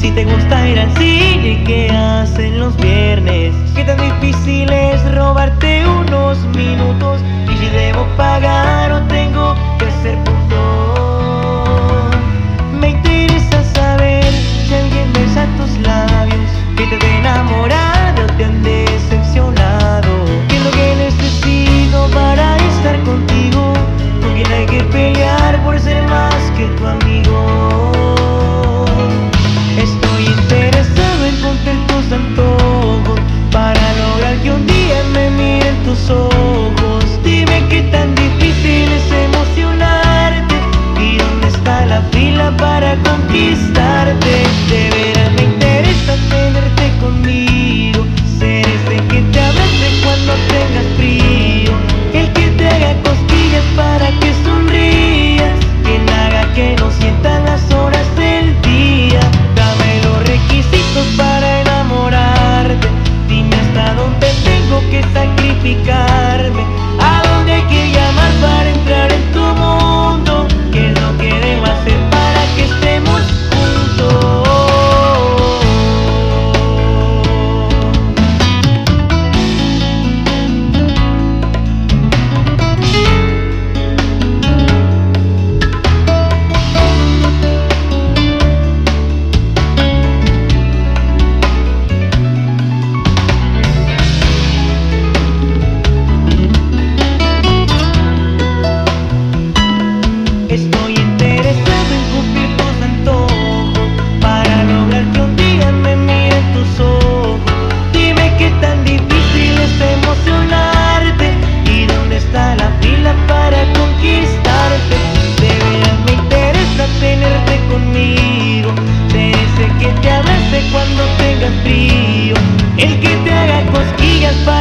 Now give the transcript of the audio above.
Si te gusta ir al cine, ¿qué hacen los viernes? ¿Qué tan difícil es robarte unos minutos? Y si debo pagar o te significa conmigo. Que te abrace cuando tengas frío. El que te haga cosquillas para